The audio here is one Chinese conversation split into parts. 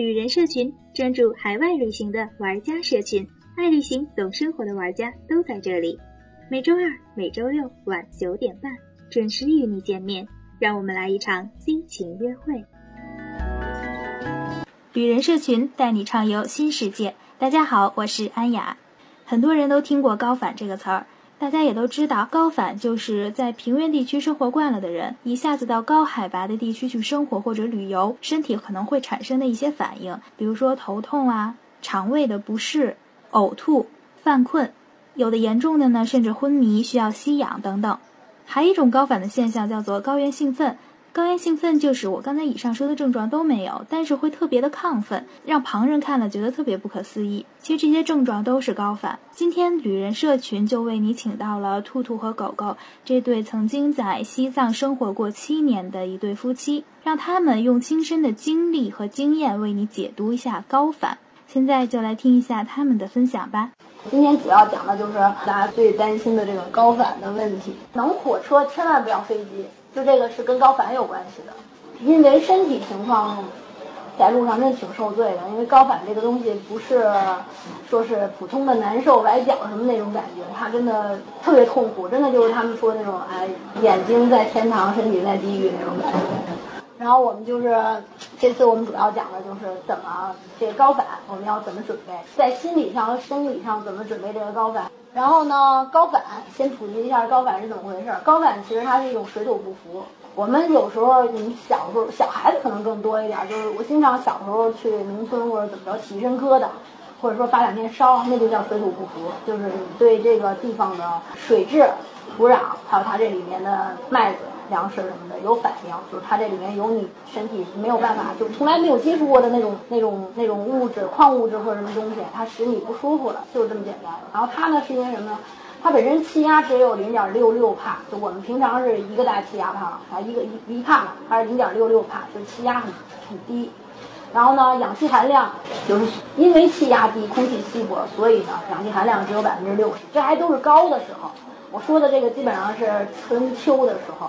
旅人社群专注海外旅行的玩家社群，爱旅行、懂生活的玩家都在这里。每周二、每周六晚九点半准时与你见面，让我们来一场激情约会。旅人社群带你畅游新世界。大家好，我是安雅。很多人都听过“高反”这个词儿。大家也都知道，高反就是在平原地区生活惯了的人，一下子到高海拔的地区去生活或者旅游，身体可能会产生的一些反应，比如说头痛啊、肠胃的不适、呕吐、犯困，有的严重的呢，甚至昏迷需要吸氧等等。还有一种高反的现象叫做高原兴奋。高原兴奋就是我刚才以上说的症状都没有，但是会特别的亢奋，让旁人看了觉得特别不可思议。其实这些症状都是高反。今天旅人社群就为你请到了兔兔和狗狗这对曾经在西藏生活过七年的一对夫妻，让他们用亲身的经历和经验为你解读一下高反。现在就来听一下他们的分享吧。今天主要讲的就是大家最担心的这个高反的问题。能火车千万不要飞机。就这个是跟高反有关系的，因为身体情况在路上真的挺受罪的。因为高反这个东西不是说是普通的难受、崴脚什么那种感觉，它真的特别痛苦，真的就是他们说那种哎，眼睛在天堂，身体在地狱那种感觉。然后我们就是这次我们主要讲的就是怎么这个高反我们要怎么准备，在心理上和生理上怎么准备这个高反。然后呢，高反先普及一下高反是怎么回事。高反其实它是一种水土不服。我们有时候，你小时候小孩子可能更多一点，就是我经常小时候去农村或者怎么着起身疙瘩，或者说发两天烧，那就叫水土不服，就是你对这个地方的水质、土壤，还有它这里面的麦子。粮食什么的有反应，就是它这里面有你身体没有办法，就从来没有接触过的那种、那种、那种物质、矿物质或者什么东西，它使你不舒服了，就是这么简单。然后它呢是因为什么呢？它本身气压只有零点六六帕，就我们平常是一个大气压帕啊，一个一一帕嘛，它是零点六六帕，就是气压很很低。然后呢，氧气含量就是因为气压低，空气稀薄，所以呢，氧气含量只有百分之六十，这还都是高的时候。我说的这个基本上是春秋的时候，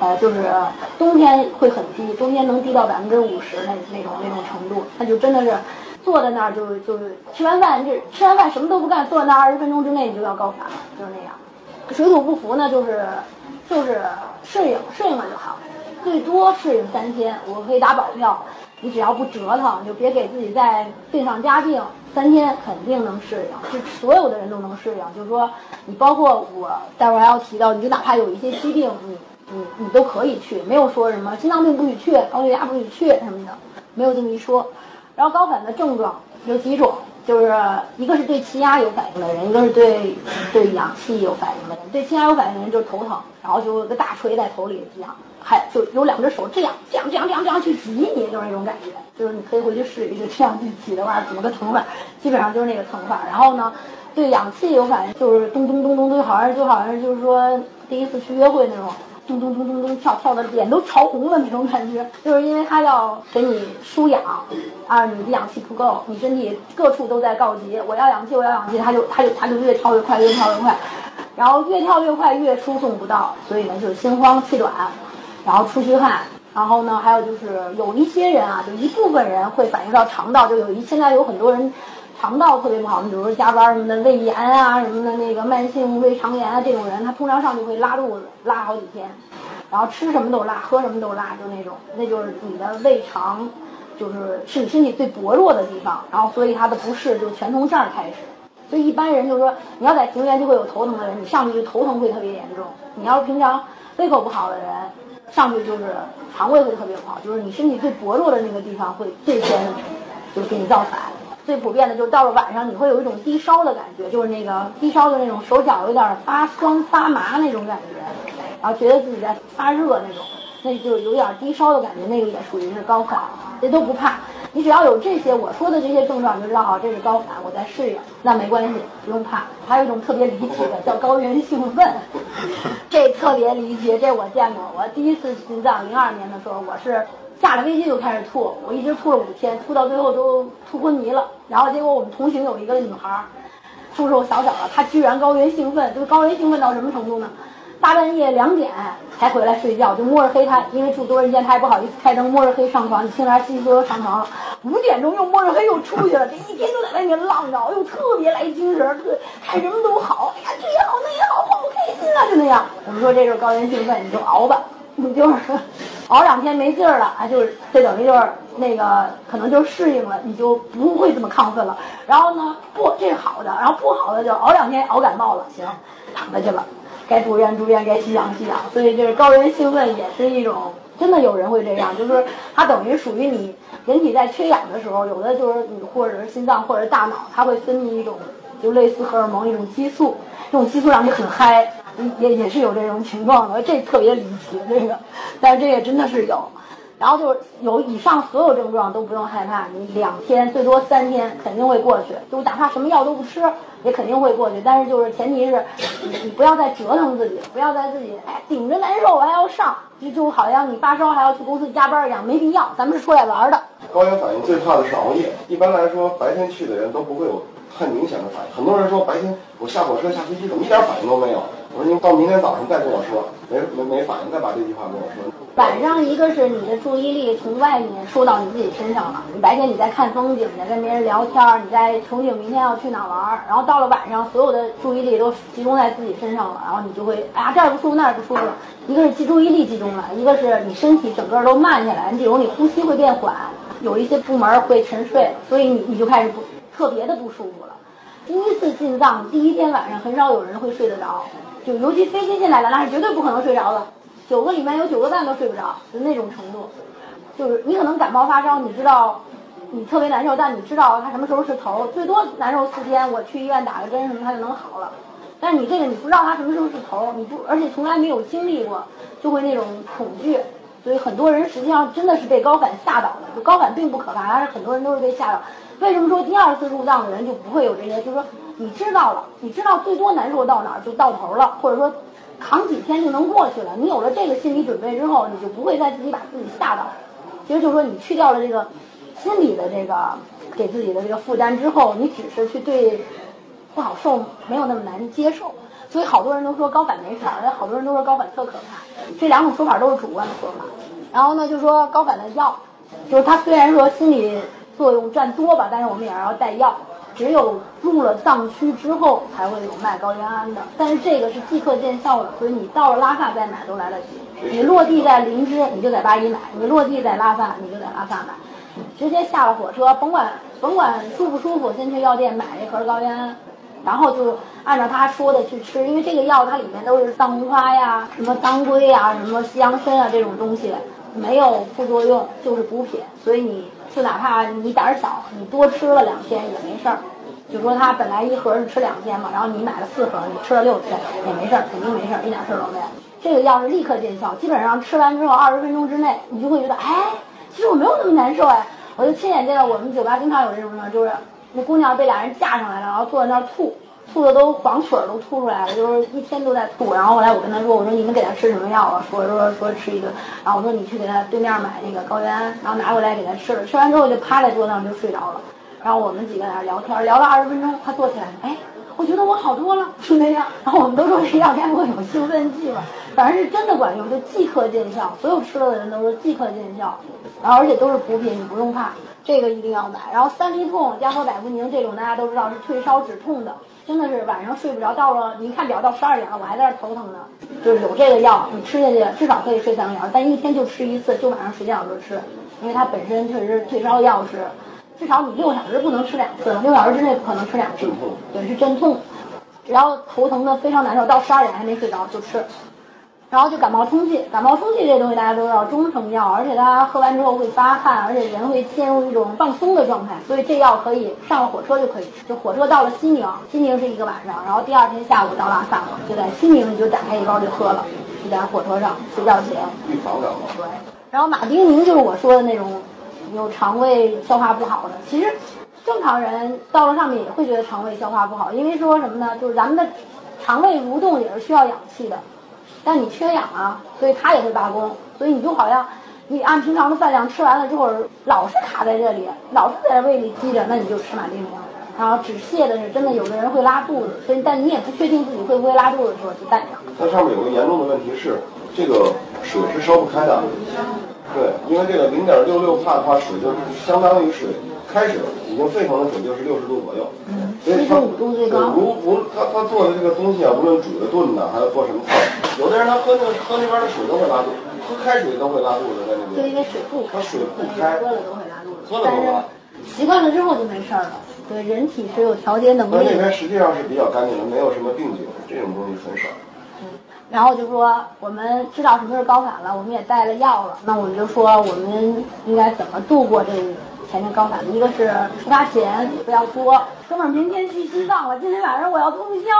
呃，就是冬天会很低，冬天能低到百分之五十那那种那种程度，那就真的是坐在那儿就就吃完饭就吃完饭什么都不干，坐在那二十分钟之内你就要高反了，就是那样。水土不服呢，就是就是适应适应了就好，最多适应三天，我可以打保票。你只要不折腾，就别给自己再病上加病。三天肯定能适应，是所有的人都能适应。就是说，你包括我，待会儿还要提到，你就哪怕有一些疾病，你你你都可以去，没有说什么心脏病不许去，高血压不许去什么的，没有这么一说。然后高反的症状有几种，就是一个是对气压有反应的人，一个是对对氧气有反应的人。对气压有反应的人就是头疼，然后就有个大锤在头里这样。还就有两只手这样这样这样这样这样去挤你，就是那种感觉，就是你可以回去试一试，这样去挤的话怎么个疼法？基本上就是那个疼法。然后呢，对氧气有反应，就是咚咚咚咚咚，好像就好像就是说第一次去约会那种咚咚咚咚咚跳跳的脸都潮红了那种感觉，就是因为它要给你输氧，啊，你的氧气不够，你身体各处都在告急，我要氧气，我要氧气，它就它就它就越跳越快，越跳越快，然后越跳越快越输送不到，所以呢就是心慌气短。然后出虚汗，然后呢，还有就是有一些人啊，就一部分人会反映到肠道，就有一现在有很多人肠道特别不好，你比如说加班什么的，胃炎啊什么的，那个慢性胃肠炎啊这种人，他通常上去会拉肚子，拉好几天，然后吃什么都拉，喝什么都拉，就那种，那就是你的胃肠，就是是你身体最薄弱的地方，然后所以他的不适就全从这儿开始，所以一般人就是说，你要在平原就会有头疼的人，你上去就头疼会特别严重，你要是平常胃口不好的人。上去就是肠胃会特别不好，就是你身体最薄弱的那个地方会最先就给你造反。最普遍的就是到了晚上，你会有一种低烧的感觉，就是那个低烧的那种手脚有点发酸发麻那种感觉，然后觉得自己在发热那种，那就有点低烧的感觉，那个也属于是高反，这都不怕。你只要有这些我说的这些症状，你就知道啊，这是高反，我在适应，那没关系，不用怕。还有一种特别离奇的，叫高原兴奋，这特别离奇，这我见过。我第一次心脏零二年的时候，我是下了飞机就开始吐，我一直吐了五天，吐到最后都吐昏迷了。然后结果我们同行有一个女孩，瘦瘦小小的，她居然高原兴奋，就高原兴奋到什么程度呢？大半夜两点才回来睡觉，就摸着黑，他因为住多人间，她也不好意思开灯，摸着黑上床，你听着稀稀嗦嗦上床了。五点钟又摸着黑又出去了，这一天都在外面浪着，又特别来精神，特看什么都好，哎呀这也好那也好，好开心啊，就那样。我们说这就是高原兴奋，你就熬吧，你就是熬两天没劲儿了，啊，就是这等于就是那个可能就适应了，你就不会这么亢奋了。然后呢，不这是好的，然后不好的就熬两天熬感冒了，行，躺下去了。该住院住院，该吸氧吸氧，所以这是高原兴奋也是一种，真的有人会这样，就是它等于属于你人体在缺氧的时候，有的就是你或者是心脏或者大脑，它会分泌一种就类似荷尔蒙一种激素，这种激素让你很嗨，也也是有这种情况的，这特别离奇这个，但是这个真的是有。然后就是有以上所有症状都不用害怕，你两天最多三天肯定会过去，就哪怕什么药都不吃也肯定会过去。但是就是前提是，你你不要再折腾自己，不要再自己哎顶着难受我还要上，就就好像你发烧还要去公司加班一样，没必要。咱们是出来玩的。高原反应最怕的是熬夜，一般来说白天去的人都不会有太明显的反应。很多人说白天我下火车下飞机怎么一点反应都没有？我说您到明天早上再跟我说，没没没反应再把这句话跟我说。晚上一个是你的注意力从外面收到你自己身上了，你白天你在看风景，你在跟别人聊天，你在憧憬明天要去哪玩，然后到了晚上，所有的注意力都集中在自己身上了，然后你就会哎呀这儿不舒服那儿不舒服，一个是集注意力集中了，一个是你身体整个都慢下来，你比如你呼吸会变缓，有一些部门会沉睡，所以你你就开始不特别的不舒服了。第一次进藏第一天晚上很少有人会睡得着，就尤其飞机进来了，那是绝对不可能睡着的。九个里面有九个半都睡不着，就那种程度，就是你可能感冒发烧，你知道你特别难受，但你知道它什么时候是头，最多难受四天，我去医院打个针什么它就能好了。但是你这个你不知道它什么时候是头，你不而且从来没有经历过，就会那种恐惧。所以很多人实际上真的是被高反吓倒的，就高反并不可怕，但是很多人都是被吓到。为什么说第二次入藏的人就不会有这些？就是说你知道了，你知道最多难受到哪儿就到头了，或者说。扛几天就能过去了。你有了这个心理准备之后，你就不会再自己把自己吓到。其实就是说，你去掉了这个心理的这个给自己的这个负担之后，你只是去对不好受没有那么难接受。所以好多人都说高反没事儿，好多人都说高反特可怕。这两种说法都是主观的说法。然后呢，就说高反的药，就是它虽然说心理作用占多吧，但是我们也要带药。只有入了藏区之后才会有卖高原安的，但是这个是即刻见效的，所以你到了拉萨再买都来得及。你落地在林芝，你就在巴依买；你落地在拉萨，你就在拉萨买。直接下了火车，甭管甭管舒不舒服，先去药店买一盒高原安，然后就按照他说的去吃，因为这个药它里面都是藏红花呀、什么当归呀、什么西洋参啊这种东西，没有副作用，就是补品，所以你。就哪怕你胆儿小，你多吃了两天也没事儿。就说他本来一盒是吃两天嘛，然后你买了四盒，你吃了六天也没事儿，肯定没事儿，一点事儿都没有。这个药是立刻见效，基本上吃完之后二十分钟之内，你就会觉得，哎，其实我没有那么难受哎。我就亲眼见到我们酒吧经常有这种呢，就是那姑娘被俩人架上来了，然后坐在那儿吐。吐的都黄水都吐出来了，就是一天都在吐。然后后来我跟他说：“我说你们给他吃什么药啊？”说说说吃一个。然后我说你去给他对面买那个高原安，然后拿回来给他吃了。吃完之后就趴在桌子上就睡着了。然后我们几个在那聊天，聊了二十分钟，他坐起来，哎，我觉得我好多了，就那样。然后我们都说这药该不会有兴奋剂吧？反正是真的管用，就即刻见效。所有吃了的人都说即刻见效。然后而且都是补品，你不用怕，这个一定要买。然后三利痛加和百服宁这种大家都知道是退烧止痛的。真的是晚上睡不着，到了你一看表到十二点了，我还在这头疼呢。就是有这个药，你吃下去至少可以睡三个小时，但一天就吃一次，就晚上睡觉时候吃，因为它本身确实是退烧药是，至少你六小时不能吃两次，六小时之内不可能吃两次。对，是镇痛，只要头疼的非常难受，到十二点还没睡着就吃。然后就感冒冲剂，感冒冲剂这东西大家都知道，中成药，而且它喝完之后会发汗，而且人会陷入一种放松的状态，所以这药可以上了火车就可以。就火车到了西宁，西宁是一个晚上，然后第二天下午到拉萨了，就在西宁你就打开一包就喝了，就在火车上睡觉前。预防感冒。对。然后马丁宁就是我说的那种有肠胃消化不好的，其实正常人到了上面也会觉得肠胃消化不好，因为说什么呢？就是咱们的肠胃蠕动也是需要氧气的。但你缺氧啊，所以它也会罢工，所以你就好像你按平常的饭量吃完了之后，老是卡在这里，老是在胃里积着，那你就吃马丁宁。然后止泻的是真的，有的人会拉肚子，所以但你也不确定自己会不会拉肚子的时候就淡上。它上面有个严重的问题是，这个水是烧不开的，对，因为这个零点六六帕的话，水就是相当于水开始已经沸腾的水就是六十度左右。嗯，所以它五度最高。无无他他做的这个东西啊，无论煮的炖的，还有做什么菜，有的人他喝那个喝那边的水都会拉肚子，喝开水都会拉肚子在那就因。为水不它水不开喝了都会拉肚子，喝了但是都拉习惯了之后就没事儿了。对，人体是有调节能那那力的。边实际上是比较干净的，没有什么病菌，这种东西很少。然后就说我们知道什么是高反了，我们也带了药了，那我们就说我们应该怎么度过这前面高反的？一个是出发前不要说，哥们儿明天去西藏了，今天晚上我要通宵。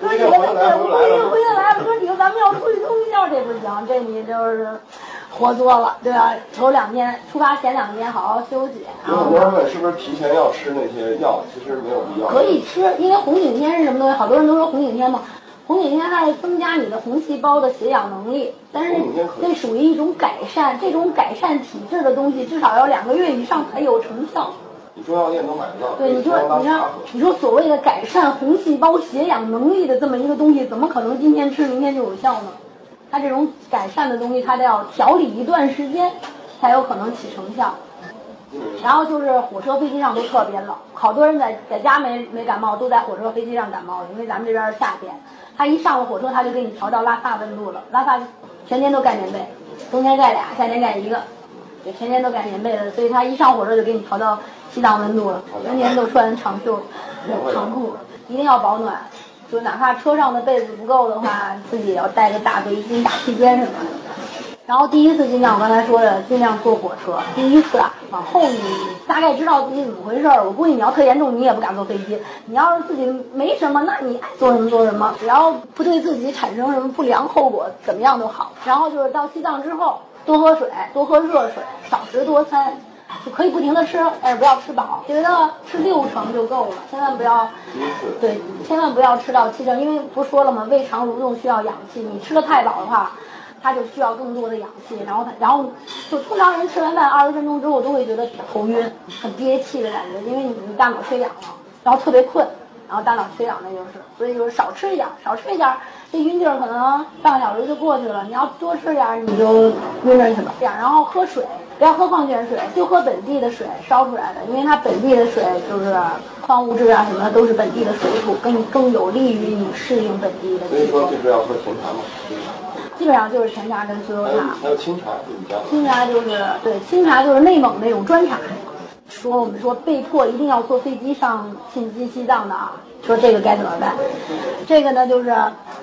哥几个，对，回来了回来来了，哥几个，咱们要出去通宵，这不行，这你就是活作了，对吧？头两天出发前两天好好休息，有很多人问是不是提前要吃那些药，其实没有必要。可以吃，因为红景天是什么东西？好多人都说红景天嘛，红景天它是增加你的红细胞的血氧能力，但是这属于一种改善，这种改善体质的东西至少要两个月以上才有成效。你中药店能买得到，对，你说你看，你说所谓的改善红细胞血氧能力的这么一个东西，怎么可能今天吃明天就有效呢？它这种改善的东西，它得要调理一段时间，才有可能起成效。然后就是火车、飞机上都特别冷，好多人在在家没没感冒，都在火车、飞机上感冒了，因为咱们这边是夏天，他一上了火车，他就给你调到拉萨温度了，拉萨全天都盖棉被，冬天盖俩，夏天盖一个，对，全天都盖棉被的，所以他一上火车就给你调到西藏温度了，全天都穿长袖、长裤，一定要保暖，就哪怕车上的被子不够的话，自己也要带个大围巾、大披肩什么的。然后第一次尽量我刚才说的，尽量坐火车。第一次啊，往后你大概知道自己怎么回事儿。我估计你要特严重，你也不敢坐飞机。你要是自己没什么，那你爱做什么做什么，只要不对自己产生什么不良后果，怎么样都好。然后就是到西藏之后，多喝水，多喝热水，少食多餐，就可以不停的吃，但是不要吃饱。觉得吃六成就够了，千万不要对，千万不要吃到七成，因为不说了吗？胃肠蠕动需要氧气，你吃的太饱的话，它就需要更多的氧气，然后它，然后就通常人吃完饭二十分钟之后都会觉得头晕，很憋气的感觉，因为你你大脑缺氧了，然后特别困，然后大脑缺氧那就是，所以就是少吃一点，少吃一点，这晕劲儿可能半个小时就过去了。你要多吃点，你就晕着去了。这样，然后喝水，不要喝矿泉水，就喝本地的水烧出来的，因为它本地的水就是矿物质啊什么的都是本地的水土，更更有利于你适应本地的所以。说就是要喝红茶嘛，基本上就是全茶跟酥油茶。还有清茶。清茶就是对，清茶就是内蒙那种砖茶。说我们说被迫一定要坐飞机上进进西藏的啊，说这个该怎么办？这个呢就是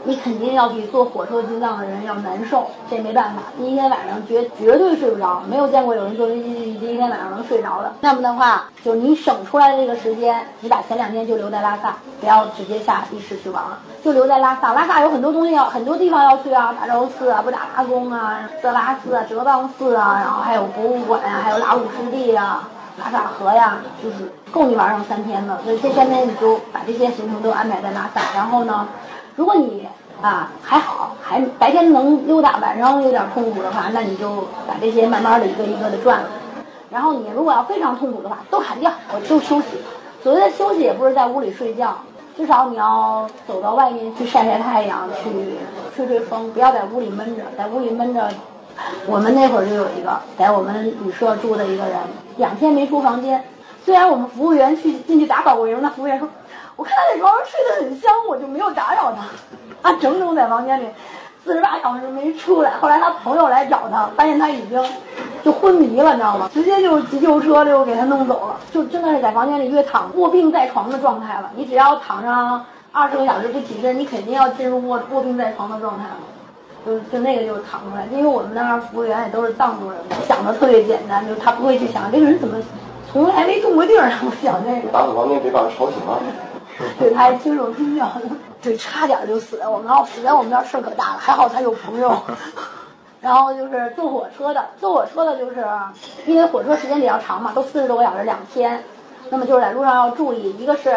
你肯定要比坐火车进藏的人要难受，这没办法。第一天晚上绝绝对睡不着，没有见过有人坐飞机第一天晚上能睡着的。那么的话，就你省出来的这个时间，你把前两天就留在拉萨，不要直接下意识去玩了，就留在拉萨。拉萨有很多东西要，很多地方要去啊，大昭寺啊、布达拉宫啊、色拉寺啊、哲蚌寺啊，然后还有博物馆呀、还有拉鲁湿地呀、拉萨河呀，就是够你玩上三天的。所以这三天你就把这些行程都安排在拉萨。然后呢，如果你啊还好，还白天能溜达，晚上有点痛苦的话，那你就把这些慢慢的一个一个的转了。然后你如果要非常痛苦的话，都砍掉，我就休息。所谓的休息，也不是在屋里睡觉，至少你要走到外面去晒晒太阳，去吹吹风，不要在屋里闷着。在屋里闷着，我们那会儿就有一个在我们旅社住的一个人，两天没出房间。虽然我们服务员去进去打扫过一轮，那服务员说，我看他在床上睡得很香，我就没有打扰他。他整整在房间里四十八小时没出来。后来他朋友来找他，发现他已经就昏迷了，你知道吗？直接就急救车就给他弄走了，就真的是在房间里越躺卧病在床的状态了。你只要躺上二十个小时不起身，你肯定要进入卧卧病在床的状态了。就就那个就是躺出来，因为我们那儿服务员也都是藏族人嘛，想的特别简单，就是他不会去想这个人怎么从来没动过地儿，我想这个。打扫房间别把人吵醒了。对，他还轻手轻脚的，对，差点就死了。我们要死在我们这儿事儿可大了，还好他有朋友。然后就是坐火车的，坐火车的就是因为火车时间比较长嘛，都四十多个小时，两天。那么就是在路上要注意，一个是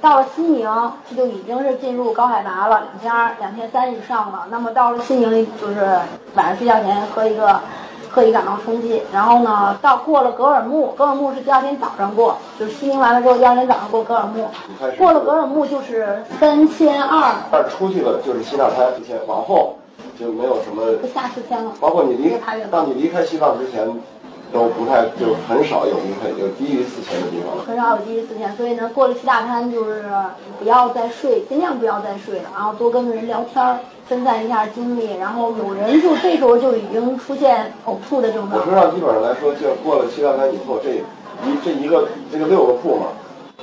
到了西宁，这就已经是进入高海拔了，两千二、两千三以上了。那么到了西宁，就是晚上睡觉前喝一个。喝一感到冲击，然后呢，到过了格尔木，格尔木是第二天早上过，就是西宁完了之后，第二天早上过格尔木，过了格尔木就是三千二，二出去了就是西纳滩，往后就没有什么不下四千了。包括你离到你离开西藏之前，都不太就很少有离开有低于四千的地方了。很少有低于四千，所以呢，过了七大滩就是不要再睡，尽量不要再睡了，然后多跟人聊天儿，分散一下精力。然后有人就这时候就已经出现呕吐的症状我车。上基本上来说，就过了七大滩以后，这一这一个这个六个铺嘛，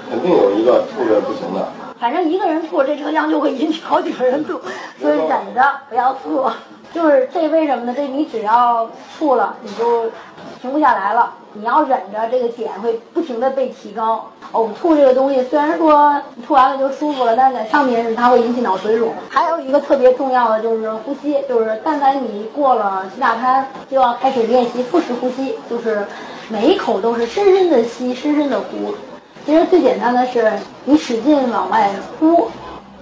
肯定有一个吐的不行的。反正一个人吐，这车厢就会引起好几个人吐，所以忍着不要吐。就是这为什么呢？这你只要吐了，你就停不下来了。你要忍着，这个点会不停的被提高。呕吐这个东西，虽然说吐完了就舒服了，但是在上面它会引起脑水肿。还有一个特别重要的就是呼吸，就是但凡你过了七大滩，就要开始练习腹式呼吸，就是每一口都是深深的吸，深深的呼。其实最简单的是，你使劲往外呼，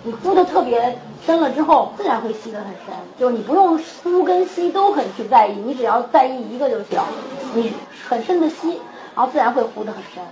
你呼的特别深了之后，自然会吸得很深。就是你不用呼跟吸都很去在意，你只要在意一个就行。你很深的吸，然后自然会呼得很深。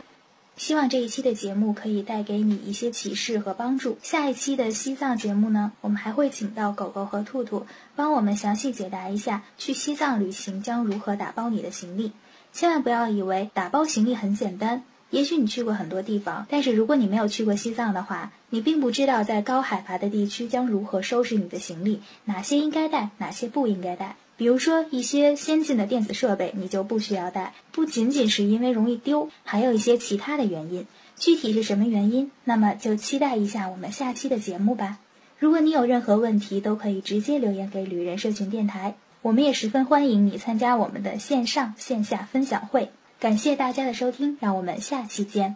希望这一期的节目可以带给你一些启示和帮助。下一期的西藏节目呢，我们还会请到狗狗和兔兔，帮我们详细解答一下去西藏旅行将如何打包你的行李。千万不要以为打包行李很简单。也许你去过很多地方，但是如果你没有去过西藏的话，你并不知道在高海拔的地区将如何收拾你的行李，哪些应该带，哪些不应该带。比如说一些先进的电子设备，你就不需要带，不仅仅是因为容易丢，还有一些其他的原因。具体是什么原因？那么就期待一下我们下期的节目吧。如果你有任何问题，都可以直接留言给旅人社群电台，我们也十分欢迎你参加我们的线上线下分享会。感谢大家的收听，让我们下期见。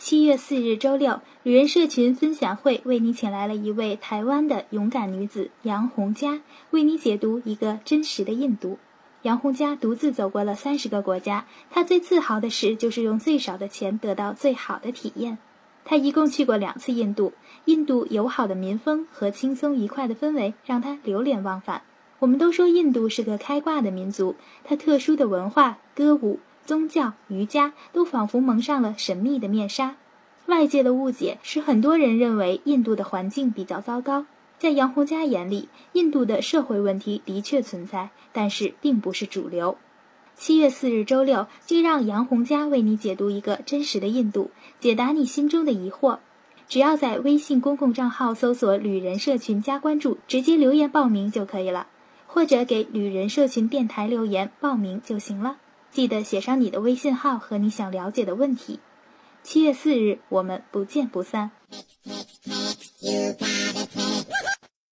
七月四日周六，旅人社群分享会为你请来了一位台湾的勇敢女子杨红佳，为你解读一个真实的印度。杨红佳独自走过了三十个国家，她最自豪的事就是用最少的钱得到最好的体验。她一共去过两次印度，印度友好的民风和轻松愉快的氛围让她流连忘返。我们都说印度是个开挂的民族，它特殊的文化、歌舞、宗教、瑜伽都仿佛蒙上了神秘的面纱。外界的误解使很多人认为印度的环境比较糟糕。在杨红佳眼里，印度的社会问题的确存在，但是并不是主流。七月四日周六，就让杨红佳为你解读一个真实的印度，解答你心中的疑惑。只要在微信公共账号搜索“旅人社群”加关注，直接留言报名就可以了。或者给旅人社群电台留言报名就行了，记得写上你的微信号和你想了解的问题。七月四日，我们不见不散。